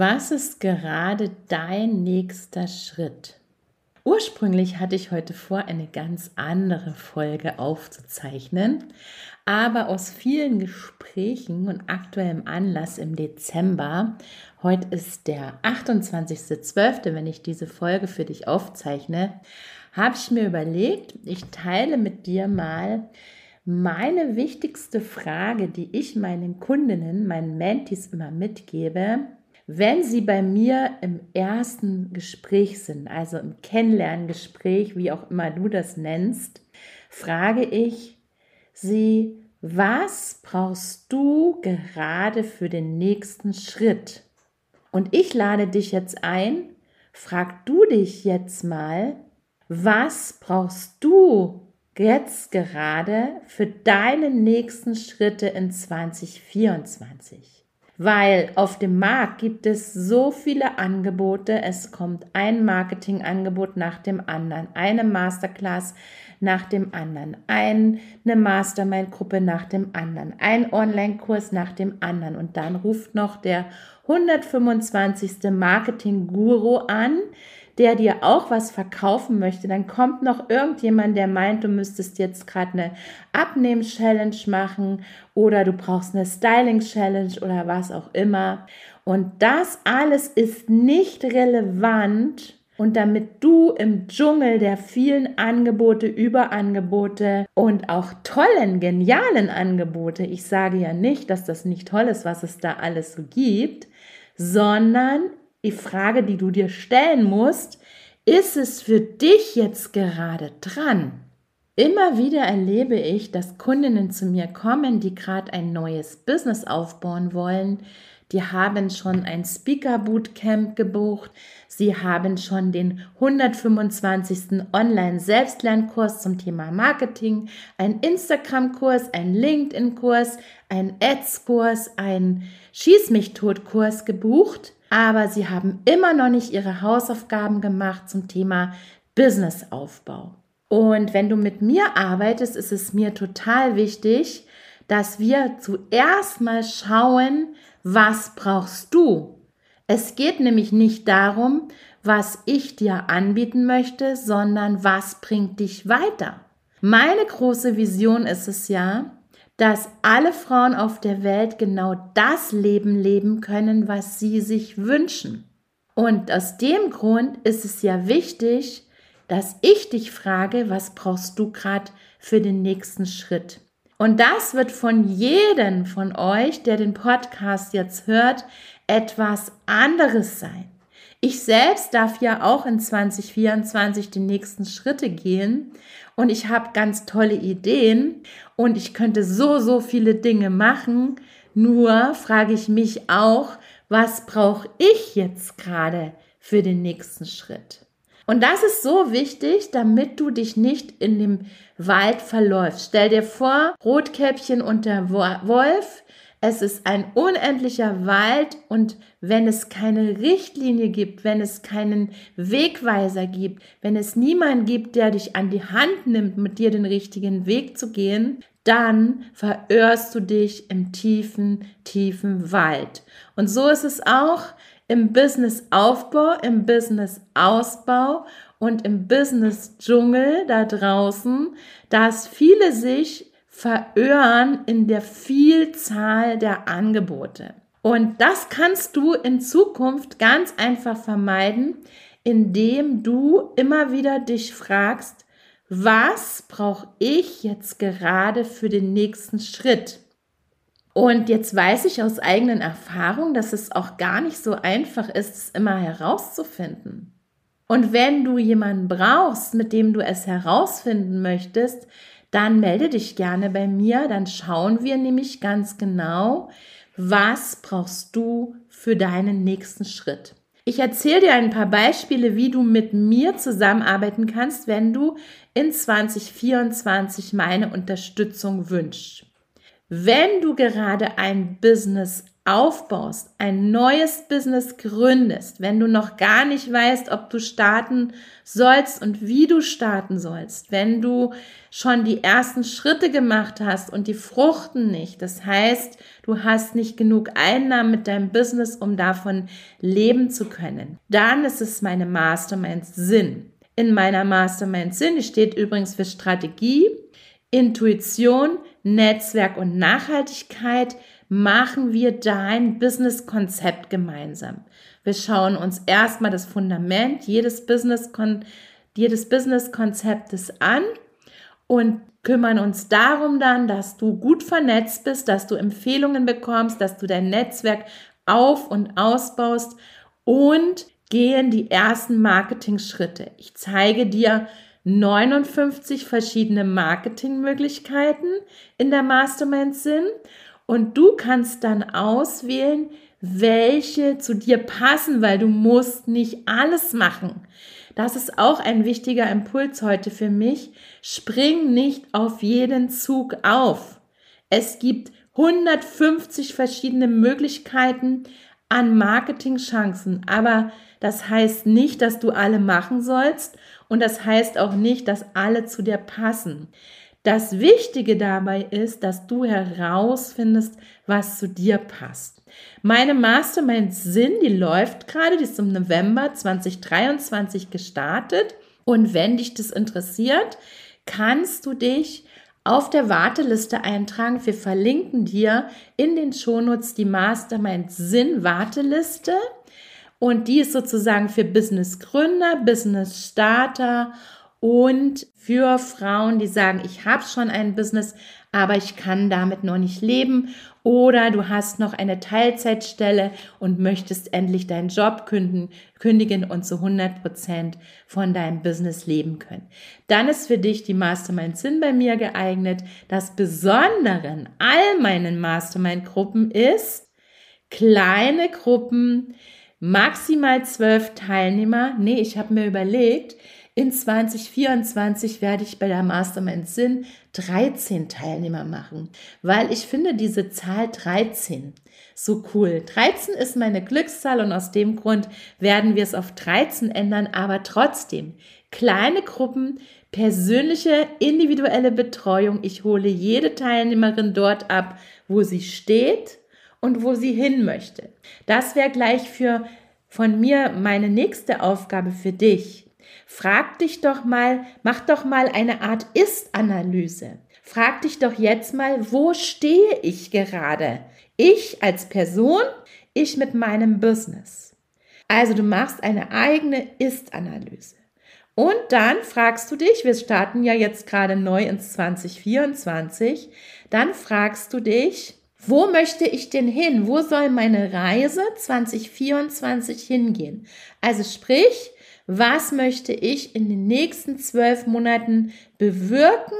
Was ist gerade dein nächster Schritt? Ursprünglich hatte ich heute vor, eine ganz andere Folge aufzuzeichnen, aber aus vielen Gesprächen und aktuellem Anlass im Dezember, heute ist der 28.12., wenn ich diese Folge für dich aufzeichne, habe ich mir überlegt, ich teile mit dir mal meine wichtigste Frage, die ich meinen Kundinnen, meinen Mentis immer mitgebe, wenn Sie bei mir im ersten Gespräch sind, also im Kennenlerngespräch, wie auch immer du das nennst, frage ich Sie, was brauchst du gerade für den nächsten Schritt? Und ich lade dich jetzt ein, frag du dich jetzt mal, was brauchst du jetzt gerade für deine nächsten Schritte in 2024? Weil auf dem Markt gibt es so viele Angebote. Es kommt ein Marketingangebot nach dem anderen, eine Masterclass nach dem anderen, eine Mastermind-Gruppe nach dem anderen, ein Online-Kurs nach dem anderen und dann ruft noch der 125. Marketing-Guru an, der dir auch was verkaufen möchte, dann kommt noch irgendjemand, der meint, du müsstest jetzt gerade eine Abnehm-Challenge machen oder du brauchst eine Styling-Challenge oder was auch immer. Und das alles ist nicht relevant. Und damit du im Dschungel der vielen Angebote, Überangebote und auch tollen, genialen Angebote, ich sage ja nicht, dass das nicht toll ist, was es da alles so gibt, sondern die Frage, die du dir stellen musst, ist es für dich jetzt gerade dran? Immer wieder erlebe ich, dass Kundinnen zu mir kommen, die gerade ein neues Business aufbauen wollen. Die haben schon ein Speaker Bootcamp gebucht. Sie haben schon den 125. Online Selbstlernkurs zum Thema Marketing, ein Instagram Kurs, ein LinkedIn Kurs, ein Ads Kurs, ein Schieß mich tot Kurs gebucht aber sie haben immer noch nicht ihre Hausaufgaben gemacht zum Thema Businessaufbau. Und wenn du mit mir arbeitest, ist es mir total wichtig, dass wir zuerst mal schauen, was brauchst du? Es geht nämlich nicht darum, was ich dir anbieten möchte, sondern was bringt dich weiter. Meine große Vision ist es ja, dass alle Frauen auf der Welt genau das Leben leben können, was sie sich wünschen. Und aus dem Grund ist es ja wichtig, dass ich dich frage, was brauchst du gerade für den nächsten Schritt? Und das wird von jedem von euch, der den Podcast jetzt hört, etwas anderes sein. Ich selbst darf ja auch in 2024 die nächsten Schritte gehen und ich habe ganz tolle Ideen und ich könnte so, so viele Dinge machen. Nur frage ich mich auch, was brauche ich jetzt gerade für den nächsten Schritt? Und das ist so wichtig, damit du dich nicht in dem Wald verläufst. Stell dir vor, Rotkäppchen und der Wolf es ist ein unendlicher Wald und wenn es keine Richtlinie gibt, wenn es keinen Wegweiser gibt, wenn es niemanden gibt, der dich an die Hand nimmt, mit dir den richtigen Weg zu gehen, dann verirrst du dich im tiefen, tiefen Wald. Und so ist es auch im Business-Aufbau, im Business-Ausbau und im Business-Dschungel da draußen, dass viele sich verirren in der Vielzahl der Angebote. Und das kannst du in Zukunft ganz einfach vermeiden, indem du immer wieder dich fragst, was brauche ich jetzt gerade für den nächsten Schritt? Und jetzt weiß ich aus eigenen Erfahrungen, dass es auch gar nicht so einfach ist, es immer herauszufinden. Und wenn du jemanden brauchst, mit dem du es herausfinden möchtest, dann melde dich gerne bei mir. Dann schauen wir nämlich ganz genau, was brauchst du für deinen nächsten Schritt. Ich erzähle dir ein paar Beispiele, wie du mit mir zusammenarbeiten kannst, wenn du in 2024 meine Unterstützung wünschst. Wenn du gerade ein Business aufbaust, ein neues Business gründest, wenn du noch gar nicht weißt, ob du starten sollst und wie du starten sollst, wenn du schon die ersten Schritte gemacht hast und die fruchten nicht, das heißt, du hast nicht genug Einnahmen mit deinem Business, um davon leben zu können, dann ist es meine Mastermind Sinn. In meiner Mastermind Sinn steht übrigens für Strategie, Intuition, Netzwerk und Nachhaltigkeit machen wir dein Business-Konzept gemeinsam. Wir schauen uns erstmal das Fundament jedes Business Business-Konzeptes an und kümmern uns darum dann, dass du gut vernetzt bist, dass du Empfehlungen bekommst, dass du dein Netzwerk auf- und ausbaust und gehen die ersten Marketing-Schritte. Ich zeige dir 59 verschiedene Marketingmöglichkeiten in der Mastermind Sinn und du kannst dann auswählen, welche zu dir passen, weil du musst nicht alles machen. Das ist auch ein wichtiger Impuls heute für mich. Spring nicht auf jeden Zug auf. Es gibt 150 verschiedene Möglichkeiten an Marketingchancen, aber das heißt nicht, dass du alle machen sollst und das heißt auch nicht, dass alle zu dir passen. Das Wichtige dabei ist, dass du herausfindest, was zu dir passt. Meine Mastermind Sinn, die läuft gerade, die ist im November 2023 gestartet. Und wenn dich das interessiert, kannst du dich auf der Warteliste eintragen. Wir verlinken dir in den Shownotes die Mastermind Sinn Warteliste. Und die ist sozusagen für Business Gründer, Business Starter und für Frauen, die sagen, ich habe schon ein Business, aber ich kann damit noch nicht leben oder du hast noch eine Teilzeitstelle und möchtest endlich deinen Job kündigen, und zu 100 Prozent von deinem Business leben können. Dann ist für dich die Mastermind Sinn bei mir geeignet. Das Besondere an all meinen Mastermind-Gruppen ist kleine Gruppen, maximal zwölf Teilnehmer. Nee, ich habe mir überlegt, in 2024 werde ich bei der Mastermind Sinn 13 Teilnehmer machen, weil ich finde diese Zahl 13 so cool. 13 ist meine Glückszahl und aus dem Grund werden wir es auf 13 ändern, aber trotzdem kleine Gruppen, persönliche, individuelle Betreuung. Ich hole jede Teilnehmerin dort ab, wo sie steht und wo sie hin möchte. Das wäre gleich für von mir meine nächste Aufgabe für dich. Frag dich doch mal, mach doch mal eine Art Ist-Analyse. Frag dich doch jetzt mal, wo stehe ich gerade? Ich als Person, ich mit meinem Business. Also du machst eine eigene Ist-Analyse. Und dann fragst du dich, wir starten ja jetzt gerade neu ins 2024, dann fragst du dich, wo möchte ich denn hin? Wo soll meine Reise 2024 hingehen? Also sprich, was möchte ich in den nächsten zwölf Monaten bewirken?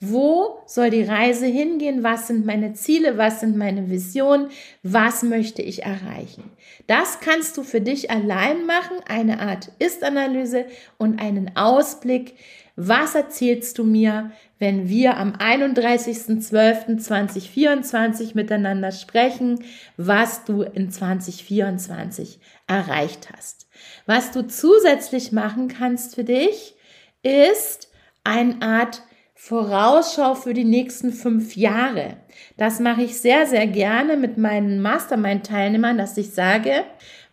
Wo soll die Reise hingehen? Was sind meine Ziele? Was sind meine Visionen? Was möchte ich erreichen? Das kannst du für dich allein machen, eine Art Ist-Analyse und einen Ausblick. Was erzählst du mir, wenn wir am 31.12.2024 miteinander sprechen, was du in 2024 erreicht hast? Was du zusätzlich machen kannst für dich, ist eine Art Vorausschau für die nächsten fünf Jahre. Das mache ich sehr, sehr gerne mit meinen Mastermind-Teilnehmern, dass ich sage,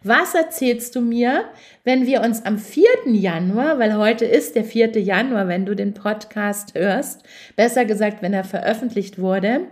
was erzählst du mir, wenn wir uns am 4. Januar, weil heute ist der 4. Januar, wenn du den Podcast hörst, besser gesagt, wenn er veröffentlicht wurde,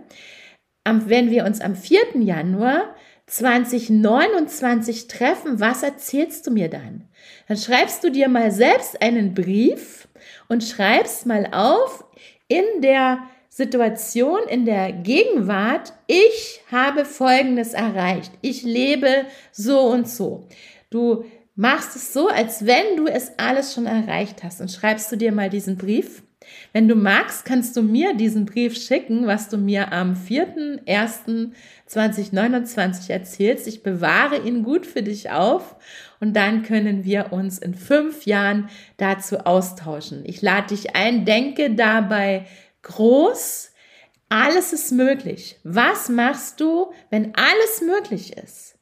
wenn wir uns am 4. Januar 2029 treffen, was erzählst du mir dann? Dann schreibst du dir mal selbst einen Brief und schreibst mal auf in der Situation, in der Gegenwart, ich habe Folgendes erreicht. Ich lebe so und so. Du machst es so, als wenn du es alles schon erreicht hast und schreibst du dir mal diesen Brief Wenn du magst, kannst du mir diesen Brief schicken, was du mir am 4.1.2029 erzählst. Ich bewahre ihn gut für dich auf und dann können wir uns in fünf Jahren dazu austauschen. Ich lade dich ein, denke dabei groß. Alles ist möglich. Was machst du, wenn alles möglich ist?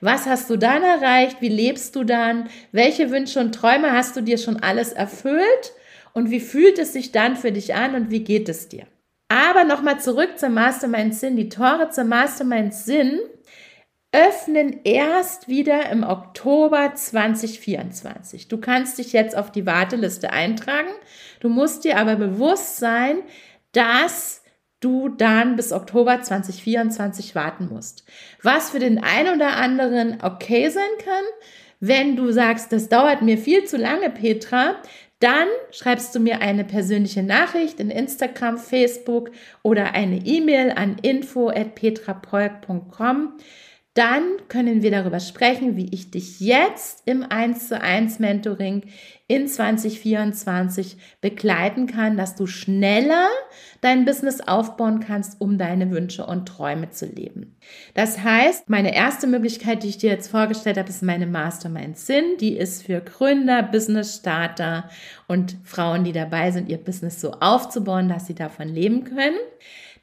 Was hast du dann erreicht? Wie lebst du dann? Welche Wünsche und Träume hast du dir schon alles erfüllt? Und wie fühlt es sich dann für dich an und wie geht es dir? Aber nochmal zurück zum Mastermind Sinn. Die Tore zum Mastermind Sinn öffnen erst wieder im Oktober 2024. Du kannst dich jetzt auf die Warteliste eintragen. Du musst dir aber bewusst sein, dass du dann bis Oktober 2024 warten musst. Was für den einen oder anderen okay sein kann, wenn du sagst, das dauert mir viel zu lange, Petra, dann schreibst du mir eine persönliche Nachricht in Instagram, Facebook oder eine E-Mail an info@petrapolk.com dann können wir darüber sprechen, wie ich dich jetzt im 1 zu 1 Mentoring in 2024 begleiten kann, dass du schneller dein Business aufbauen kannst, um deine Wünsche und Träume zu leben. Das heißt, meine erste Möglichkeit, die ich dir jetzt vorgestellt habe, ist meine Mastermind Sinn. Die ist für Gründer, Business Starter und Frauen, die dabei sind, ihr Business so aufzubauen, dass sie davon leben können.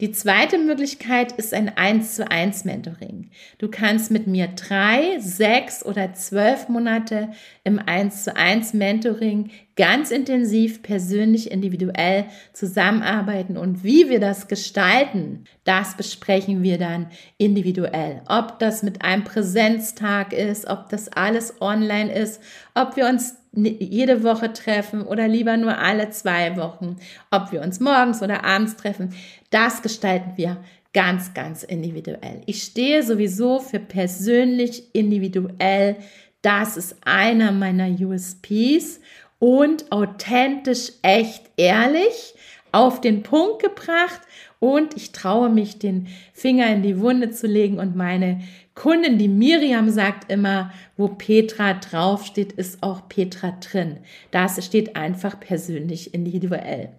Die zweite Möglichkeit ist ein 1 zu 1 Mentoring. Du kannst mit mir drei, sechs oder zwölf Monate im 1 zu 1 Mentoring ganz intensiv, persönlich, individuell zusammenarbeiten und wie wir das gestalten, das besprechen wir dann individuell. Ob das mit einem Präsenztag ist, ob das alles online ist, ob wir uns jede Woche treffen oder lieber nur alle zwei Wochen, ob wir uns morgens oder abends treffen, das gestalten wir ganz, ganz individuell. Ich stehe sowieso für persönlich individuell. Das ist einer meiner USPs und authentisch, echt, ehrlich auf den Punkt gebracht und ich traue mich, den Finger in die Wunde zu legen und meine Kundin, die Miriam sagt immer, wo Petra draufsteht, ist auch Petra drin. Das steht einfach persönlich individuell.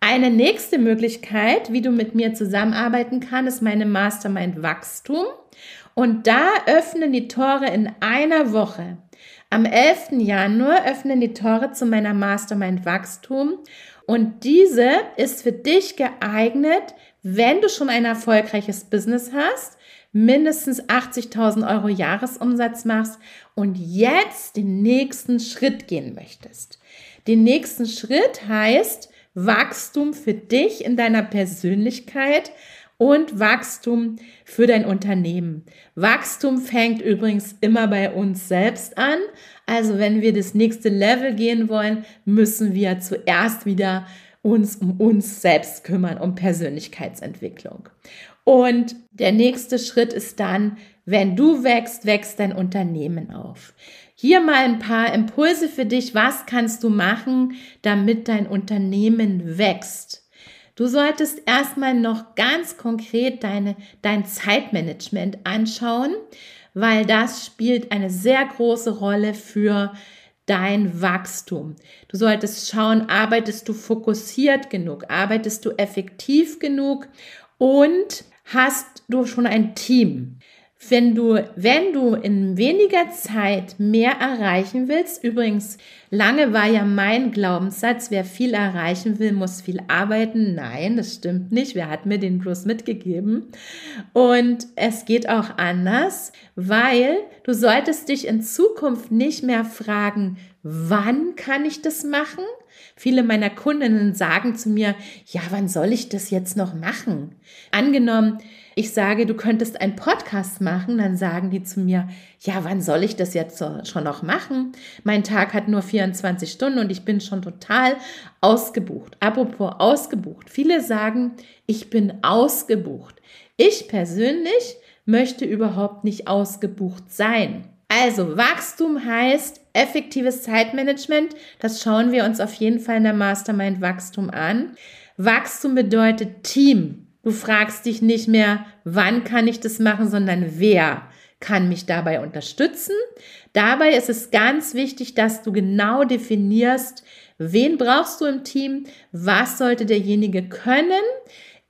Eine nächste Möglichkeit, wie du mit mir zusammenarbeiten kannst, ist meine Mastermind Wachstum. Und da öffnen die Tore in einer Woche. Am 11. Januar öffnen die Tore zu meiner Mastermind Wachstum. Und diese ist für dich geeignet, wenn du schon ein erfolgreiches Business hast mindestens 80.000 Euro Jahresumsatz machst und jetzt den nächsten Schritt gehen möchtest. Den nächsten Schritt heißt Wachstum für dich in deiner Persönlichkeit und Wachstum für dein Unternehmen. Wachstum fängt übrigens immer bei uns selbst an. Also wenn wir das nächste Level gehen wollen, müssen wir zuerst wieder uns um uns selbst kümmern, um Persönlichkeitsentwicklung. Und der nächste Schritt ist dann, wenn du wächst, wächst dein Unternehmen auf. Hier mal ein paar Impulse für dich. Was kannst du machen, damit dein Unternehmen wächst? Du solltest erstmal noch ganz konkret deine, dein Zeitmanagement anschauen, weil das spielt eine sehr große Rolle für dein Wachstum. Du solltest schauen, arbeitest du fokussiert genug, arbeitest du effektiv genug und hast du schon ein Team. Wenn du, wenn du in weniger Zeit mehr erreichen willst, übrigens, lange war ja mein Glaubenssatz, wer viel erreichen will, muss viel arbeiten. Nein, das stimmt nicht. Wer hat mir den bloß mitgegeben? Und es geht auch anders, weil du solltest dich in Zukunft nicht mehr fragen, wann kann ich das machen? Viele meiner Kundinnen sagen zu mir, ja, wann soll ich das jetzt noch machen? Angenommen, ich sage, du könntest einen Podcast machen, dann sagen die zu mir, ja, wann soll ich das jetzt schon noch machen? Mein Tag hat nur 24 Stunden und ich bin schon total ausgebucht. Apropos ausgebucht. Viele sagen, ich bin ausgebucht. Ich persönlich möchte überhaupt nicht ausgebucht sein. Also Wachstum heißt effektives Zeitmanagement. Das schauen wir uns auf jeden Fall in der Mastermind Wachstum an. Wachstum bedeutet Team. Du fragst dich nicht mehr, wann kann ich das machen, sondern wer kann mich dabei unterstützen. Dabei ist es ganz wichtig, dass du genau definierst, Wen brauchst du im Team? Was sollte derjenige können?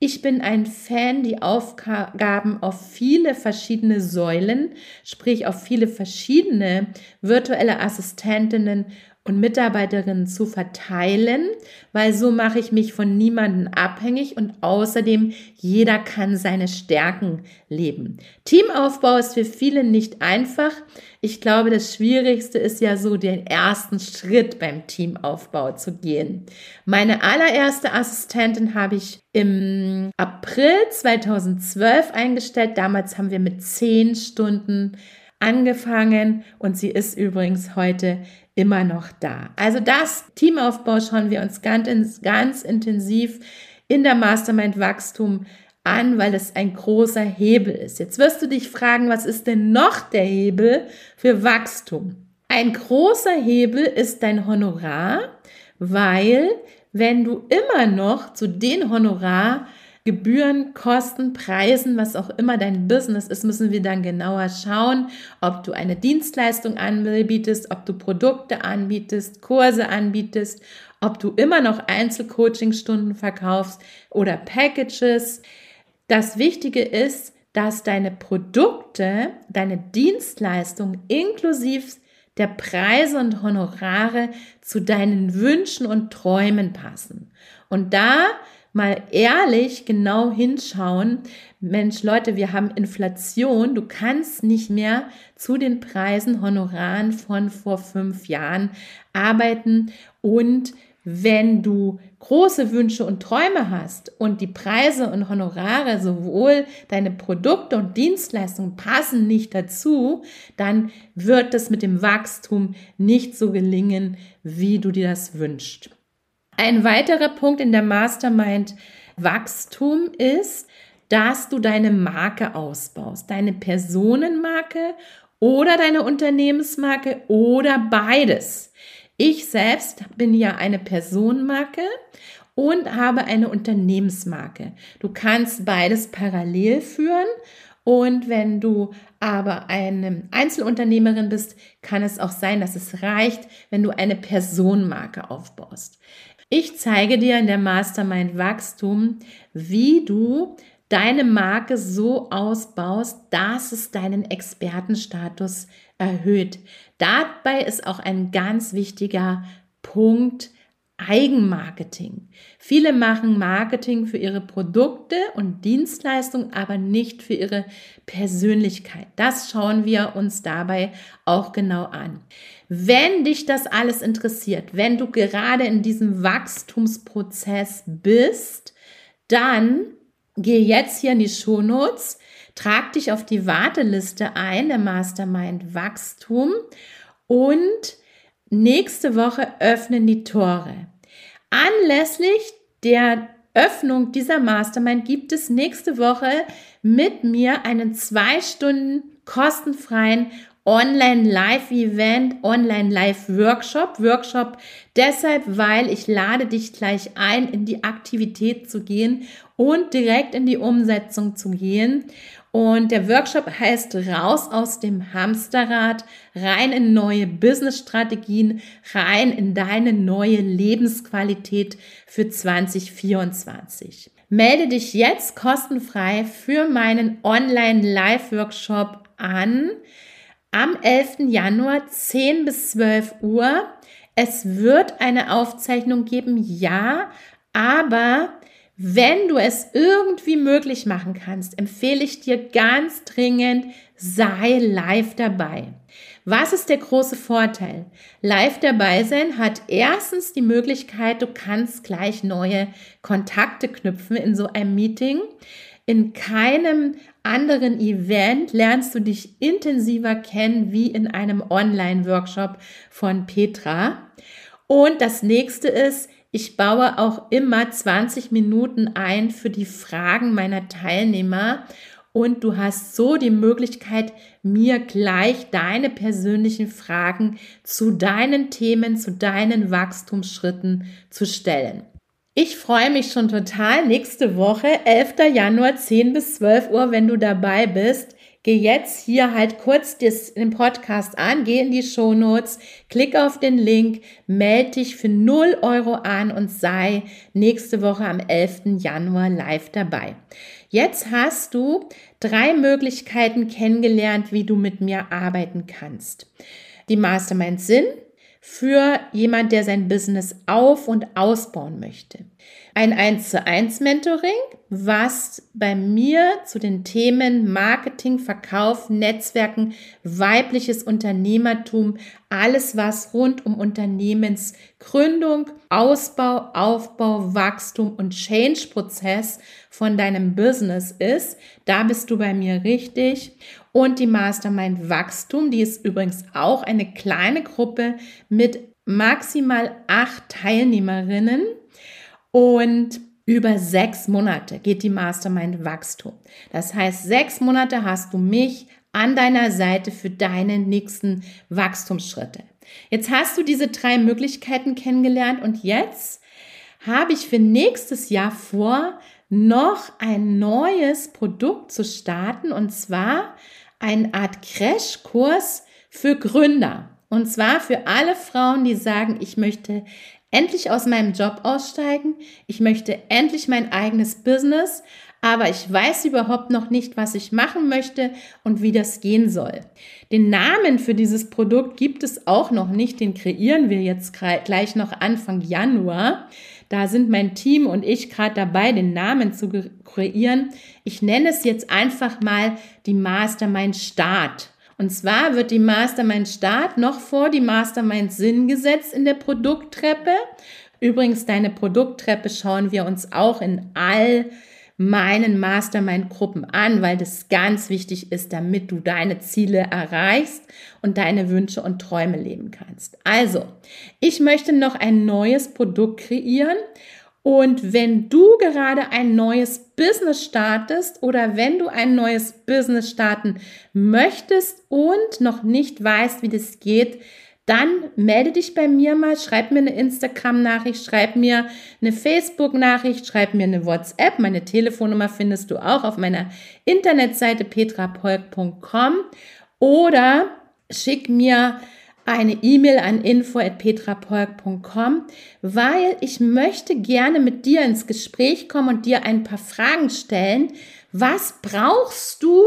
Ich bin ein Fan, die Aufgaben auf viele verschiedene Säulen, sprich auf viele verschiedene virtuelle Assistentinnen und Mitarbeiterinnen zu verteilen, weil so mache ich mich von niemandem abhängig und außerdem jeder kann seine Stärken leben. Teamaufbau ist für viele nicht einfach. Ich glaube, das Schwierigste ist ja so, den ersten Schritt beim Teamaufbau zu gehen. Meine allererste Assistentin habe ich im April 2012 eingestellt. Damals haben wir mit zehn Stunden angefangen und sie ist übrigens heute immer noch da. Also das Teamaufbau schauen wir uns ganz, ganz intensiv in der Mastermind Wachstum an, weil es ein großer Hebel ist. Jetzt wirst du dich fragen, was ist denn noch der Hebel für Wachstum? Ein großer Hebel ist dein Honorar, weil wenn du immer noch zu den Honorar Gebühren, Kosten, Preisen, was auch immer dein Business ist, müssen wir dann genauer schauen, ob du eine Dienstleistung anbietest, ob du Produkte anbietest, Kurse anbietest, ob du immer noch Einzelcoachingstunden verkaufst oder Packages. Das Wichtige ist, dass deine Produkte, deine Dienstleistung inklusive der Preise und Honorare zu deinen Wünschen und Träumen passen. Und da mal ehrlich genau hinschauen, Mensch, Leute, wir haben Inflation, du kannst nicht mehr zu den Preisen, Honoraren von vor fünf Jahren arbeiten. Und wenn du große Wünsche und Träume hast und die Preise und Honorare, sowohl deine Produkte und Dienstleistungen passen nicht dazu, dann wird es mit dem Wachstum nicht so gelingen, wie du dir das wünschst. Ein weiterer Punkt in der Mastermind Wachstum ist, dass du deine Marke ausbaust, deine Personenmarke oder deine Unternehmensmarke oder beides. Ich selbst bin ja eine Personenmarke und habe eine Unternehmensmarke. Du kannst beides parallel führen und wenn du aber eine Einzelunternehmerin bist, kann es auch sein, dass es reicht, wenn du eine Personenmarke aufbaust. Ich zeige dir in der Mastermind Wachstum, wie du deine Marke so ausbaust, dass es deinen Expertenstatus erhöht. Dabei ist auch ein ganz wichtiger Punkt Eigenmarketing. Viele machen Marketing für ihre Produkte und Dienstleistungen, aber nicht für ihre Persönlichkeit. Das schauen wir uns dabei auch genau an. Wenn dich das alles interessiert, wenn du gerade in diesem Wachstumsprozess bist, dann geh jetzt hier in die Shownotes, trag dich auf die Warteliste ein, der Mastermind Wachstum und nächste Woche öffnen die Tore. Anlässlich der Öffnung dieser Mastermind gibt es nächste Woche mit mir einen zwei Stunden kostenfreien Online-Live-Event, Online-Live-Workshop. Workshop deshalb, weil ich lade dich gleich ein, in die Aktivität zu gehen und direkt in die Umsetzung zu gehen. Und der Workshop heißt Raus aus dem Hamsterrad, rein in neue Business-Strategien, rein in deine neue Lebensqualität für 2024. Melde dich jetzt kostenfrei für meinen Online-Live-Workshop an am 11. Januar 10 bis 12 Uhr. Es wird eine Aufzeichnung geben, ja, aber wenn du es irgendwie möglich machen kannst, empfehle ich dir ganz dringend, sei live dabei. Was ist der große Vorteil? Live dabei sein hat erstens die Möglichkeit, du kannst gleich neue Kontakte knüpfen in so einem Meeting. In keinem anderen Event lernst du dich intensiver kennen wie in einem Online-Workshop von Petra. Und das nächste ist, ich baue auch immer 20 Minuten ein für die Fragen meiner Teilnehmer und du hast so die Möglichkeit, mir gleich deine persönlichen Fragen zu deinen Themen, zu deinen Wachstumsschritten zu stellen. Ich freue mich schon total nächste Woche, 11. Januar, 10 bis 12 Uhr, wenn du dabei bist. geh jetzt hier halt kurz den Podcast an, geh in die Show Notes, klick auf den Link, melde dich für 0 Euro an und sei nächste Woche am 11. Januar live dabei. Jetzt hast du drei Möglichkeiten kennengelernt, wie du mit mir arbeiten kannst. Die Mastermind Sinn, für jemand, der sein Business auf- und ausbauen möchte. Ein 1 zu 1 Mentoring, was bei mir zu den Themen Marketing, Verkauf, Netzwerken, weibliches Unternehmertum, alles was rund um Unternehmensgründung, Ausbau, Aufbau, Wachstum und Change-Prozess von deinem Business ist. Da bist du bei mir richtig. Und die Mastermind Wachstum, die ist übrigens auch eine kleine Gruppe mit maximal acht Teilnehmerinnen und über sechs Monate geht die Mastermind Wachstum. Das heißt, sechs Monate hast du mich an deiner Seite für deine nächsten Wachstumsschritte. Jetzt hast du diese drei Möglichkeiten kennengelernt und jetzt habe ich für nächstes Jahr vor, noch ein neues Produkt zu starten und zwar eine Art Crashkurs für Gründer. Und zwar für alle Frauen, die sagen, ich möchte endlich aus meinem Job aussteigen, ich möchte endlich mein eigenes Business, aber ich weiß überhaupt noch nicht, was ich machen möchte und wie das gehen soll. Den Namen für dieses Produkt gibt es auch noch nicht, den kreieren wir jetzt gleich noch Anfang Januar. Da sind mein Team und ich gerade dabei, den Namen zu kreieren. Ich nenne es jetzt einfach mal die Mastermind Start. Und zwar wird die Mastermind Start noch vor die Mastermind Sinn gesetzt in der Produkttreppe. Übrigens, deine Produkttreppe schauen wir uns auch in all meinen Mastermind-Gruppen an, weil das ganz wichtig ist, damit du deine Ziele erreichst und deine Wünsche und Träume leben kannst. Also, ich möchte noch ein neues Produkt kreieren und wenn du gerade ein neues Business startest oder wenn du ein neues Business starten möchtest und noch nicht weißt, wie das geht, dann melde dich bei mir mal, schreib mir eine Instagram-Nachricht, schreib mir eine Facebook-Nachricht, schreib mir eine WhatsApp. Meine Telefonnummer findest du auch auf meiner Internetseite petrapolk.com oder schick mir eine E-Mail an info@petrapolk.com, weil ich möchte gerne mit dir ins Gespräch kommen und dir ein paar Fragen stellen. Was brauchst du,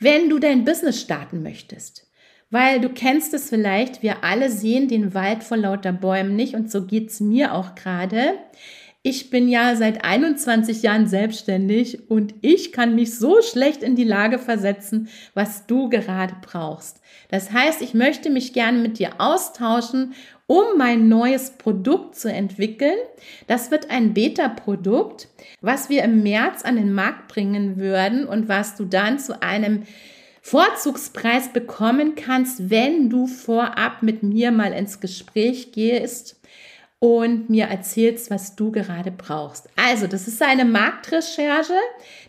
wenn du dein Business starten möchtest? Weil du kennst es vielleicht, wir alle sehen den Wald vor lauter Bäumen nicht und so geht's mir auch gerade. Ich bin ja seit 21 Jahren selbstständig und ich kann mich so schlecht in die Lage versetzen, was du gerade brauchst. Das heißt, ich möchte mich gerne mit dir austauschen, um mein neues Produkt zu entwickeln. Das wird ein Beta-Produkt, was wir im März an den Markt bringen würden und was du dann zu einem Vorzugspreis bekommen kannst, wenn du vorab mit mir mal ins Gespräch gehst und mir erzählst, was du gerade brauchst. Also, das ist eine Marktrecherche,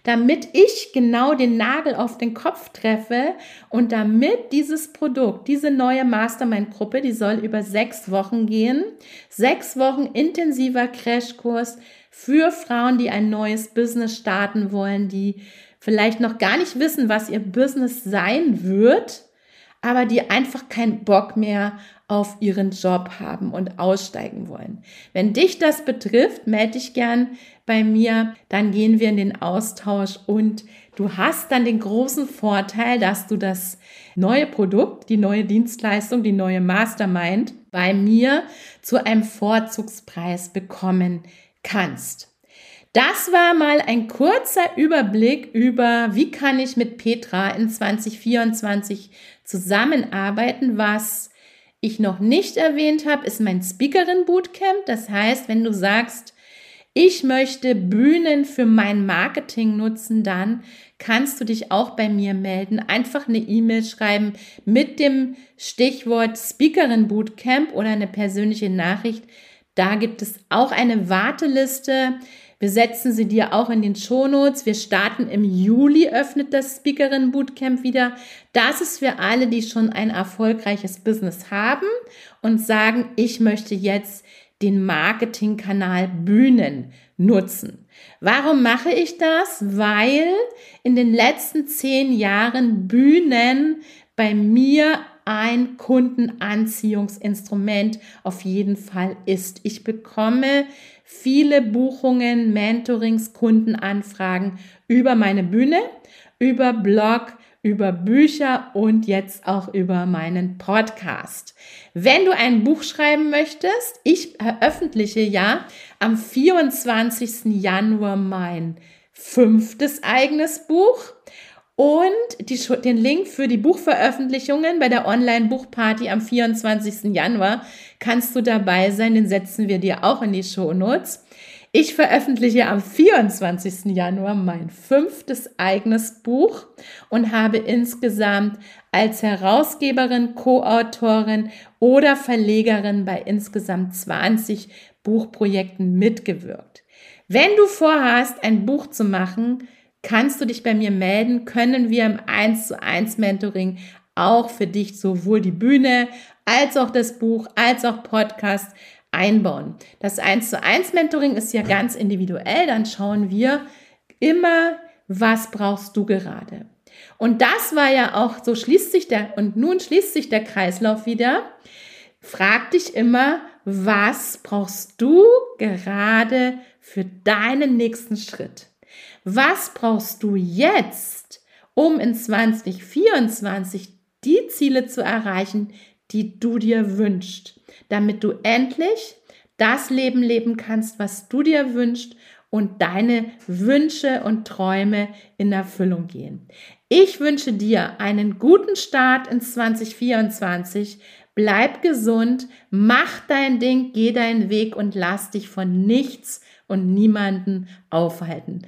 damit ich genau den Nagel auf den Kopf treffe und damit dieses Produkt, diese neue Mastermind-Gruppe, die soll über sechs Wochen gehen, sechs Wochen intensiver Crashkurs für Frauen, die ein neues Business starten wollen, die vielleicht noch gar nicht wissen, was ihr Business sein wird, aber die einfach keinen Bock mehr auf ihren Job haben und aussteigen wollen. Wenn dich das betrifft, melde dich gern bei mir, dann gehen wir in den Austausch und du hast dann den großen Vorteil, dass du das neue Produkt, die neue Dienstleistung, die neue Mastermind bei mir zu einem Vorzugspreis bekommen kannst. Das war mal ein kurzer Überblick über, wie kann ich mit Petra in 2024 zusammenarbeiten. Was ich noch nicht erwähnt habe, ist mein Speakerin Bootcamp. Das heißt, wenn du sagst, ich möchte Bühnen für mein Marketing nutzen, dann kannst du dich auch bei mir melden. Einfach eine E-Mail schreiben mit dem Stichwort Speakerin Bootcamp oder eine persönliche Nachricht. Da gibt es auch eine Warteliste. Wir setzen sie dir auch in den Shownotes. Wir starten im Juli, öffnet das Speakerin Bootcamp wieder. Das ist für alle, die schon ein erfolgreiches Business haben und sagen, ich möchte jetzt den Marketingkanal Bühnen nutzen. Warum mache ich das? Weil in den letzten zehn Jahren Bühnen bei mir ein Kundenanziehungsinstrument auf jeden Fall ist. Ich bekomme viele Buchungen, Mentorings, Kundenanfragen über meine Bühne, über Blog, über Bücher und jetzt auch über meinen Podcast. Wenn du ein Buch schreiben möchtest, ich veröffentliche ja am 24. Januar mein fünftes eigenes Buch. Und die, den Link für die Buchveröffentlichungen bei der Online-Buchparty am 24. Januar kannst du dabei sein. Den setzen wir dir auch in die Show Notes. Ich veröffentliche am 24. Januar mein fünftes eigenes Buch und habe insgesamt als Herausgeberin, Co-Autorin oder Verlegerin bei insgesamt 20 Buchprojekten mitgewirkt. Wenn du vorhast, ein Buch zu machen, kannst du dich bei mir melden, können wir im 1 zu 1 Mentoring auch für dich sowohl die Bühne als auch das Buch als auch Podcast einbauen. Das 1 zu 1 Mentoring ist ja ganz individuell, dann schauen wir immer, was brauchst du gerade. Und das war ja auch, so schließt sich der, und nun schließt sich der Kreislauf wieder. Frag dich immer, was brauchst du gerade für deinen nächsten Schritt? Was brauchst du jetzt, um in 2024 die Ziele zu erreichen, die du dir wünschst, damit du endlich das Leben leben kannst, was du dir wünschst und deine Wünsche und Träume in Erfüllung gehen. Ich wünsche dir einen guten Start in 2024. Bleib gesund, mach dein Ding, geh deinen Weg und lass dich von nichts und niemanden aufhalten.